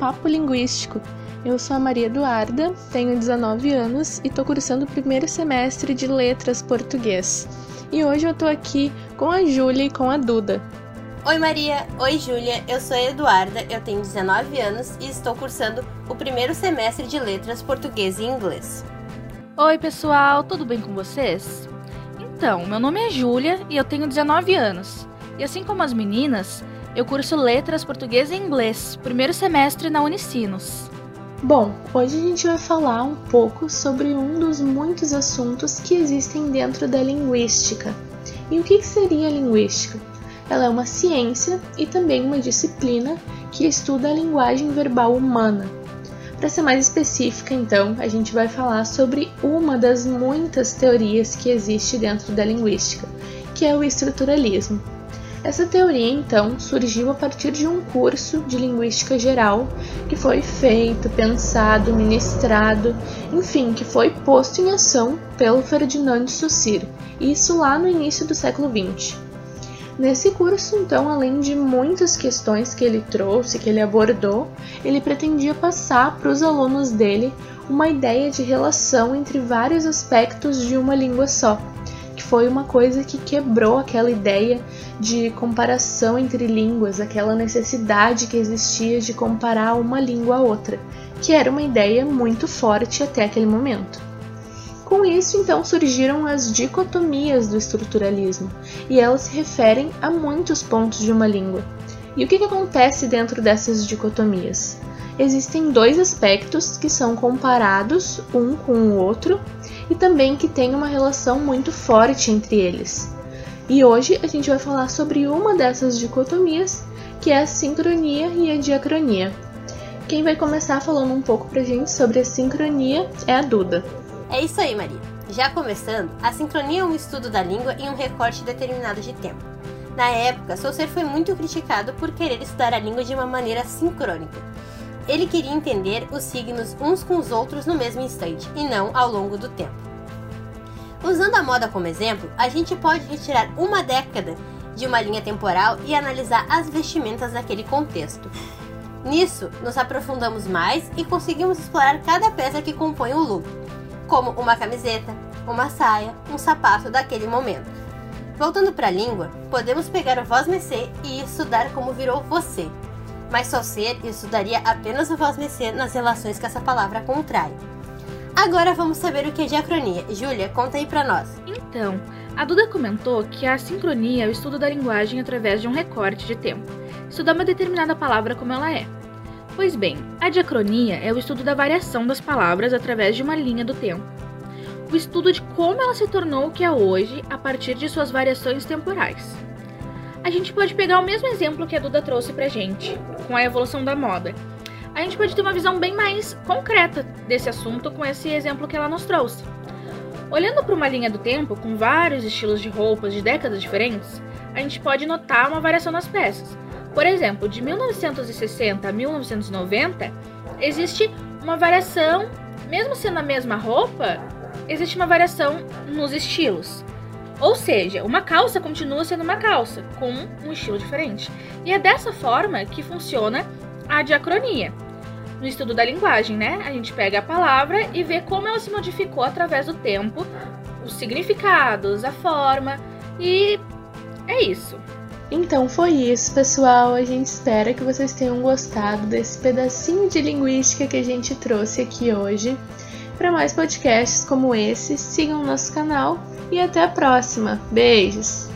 Papo Linguístico. Eu sou a Maria Eduarda, tenho 19 anos e estou cursando o primeiro semestre de Letras Português. E hoje eu estou aqui com a Júlia e com a Duda. Oi Maria, oi Júlia, eu sou a Eduarda, eu tenho 19 anos e estou cursando o primeiro semestre de Letras Português e Inglês. Oi pessoal, tudo bem com vocês? Então, meu nome é Júlia e eu tenho 19 anos. E assim como as meninas, eu curso Letras Português e Inglês, primeiro semestre na Unicinos. Bom, hoje a gente vai falar um pouco sobre um dos muitos assuntos que existem dentro da linguística. E o que seria a linguística? Ela é uma ciência e também uma disciplina que estuda a linguagem verbal humana. Para ser mais específica, então, a gente vai falar sobre uma das muitas teorias que existe dentro da linguística, que é o estruturalismo. Essa teoria, então, surgiu a partir de um curso de linguística geral que foi feito, pensado, ministrado, enfim, que foi posto em ação pelo Ferdinand de Saussure, isso lá no início do século XX. Nesse curso, então, além de muitas questões que ele trouxe, que ele abordou, ele pretendia passar para os alunos dele uma ideia de relação entre vários aspectos de uma língua só, foi uma coisa que quebrou aquela ideia de comparação entre línguas, aquela necessidade que existia de comparar uma língua a outra, que era uma ideia muito forte até aquele momento. Com isso, então, surgiram as dicotomias do estruturalismo, e elas se referem a muitos pontos de uma língua. E o que, que acontece dentro dessas dicotomias? Existem dois aspectos que são comparados um com o outro e também que tem uma relação muito forte entre eles. E hoje a gente vai falar sobre uma dessas dicotomias, que é a sincronia e a diacronia. Quem vai começar falando um pouco pra gente sobre a sincronia é a Duda. É isso aí, Maria. Já começando, a sincronia é um estudo da língua em um recorte determinado de tempo. Na época, Saussure foi muito criticado por querer estudar a língua de uma maneira sincrônica. Ele queria entender os signos uns com os outros no mesmo instante, e não ao longo do tempo. Usando a moda como exemplo, a gente pode retirar uma década de uma linha temporal e analisar as vestimentas daquele contexto. Nisso, nos aprofundamos mais e conseguimos explorar cada peça que compõe o look, como uma camiseta, uma saia, um sapato daquele momento. Voltando para a língua, podemos pegar o voz mecê e estudar como virou você, mas só ser estudaria apenas o voz mecê nas relações que essa palavra contrai. Agora vamos saber o que é diacronia. Júlia, conta aí pra nós. Então, a Duda comentou que a sincronia é o estudo da linguagem através de um recorte de tempo, estudar uma determinada palavra como ela é. Pois bem, a diacronia é o estudo da variação das palavras através de uma linha do tempo. O estudo de como ela se tornou o que é hoje a partir de suas variações temporais. A gente pode pegar o mesmo exemplo que a Duda trouxe pra gente, com a evolução da moda. A gente pode ter uma visão bem mais concreta desse assunto com esse exemplo que ela nos trouxe. Olhando para uma linha do tempo, com vários estilos de roupas de décadas diferentes, a gente pode notar uma variação nas peças, por exemplo, de 1960 a 1990, existe uma variação, mesmo sendo a mesma roupa, existe uma variação nos estilos. Ou seja, uma calça continua sendo uma calça, com um estilo diferente. E é dessa forma que funciona a diacronia. No estudo da linguagem, né? A gente pega a palavra e vê como ela se modificou através do tempo, os significados, a forma, e é isso. Então foi isso, pessoal. A gente espera que vocês tenham gostado desse pedacinho de linguística que a gente trouxe aqui hoje. Para mais podcasts como esse, sigam o nosso canal e até a próxima. Beijos!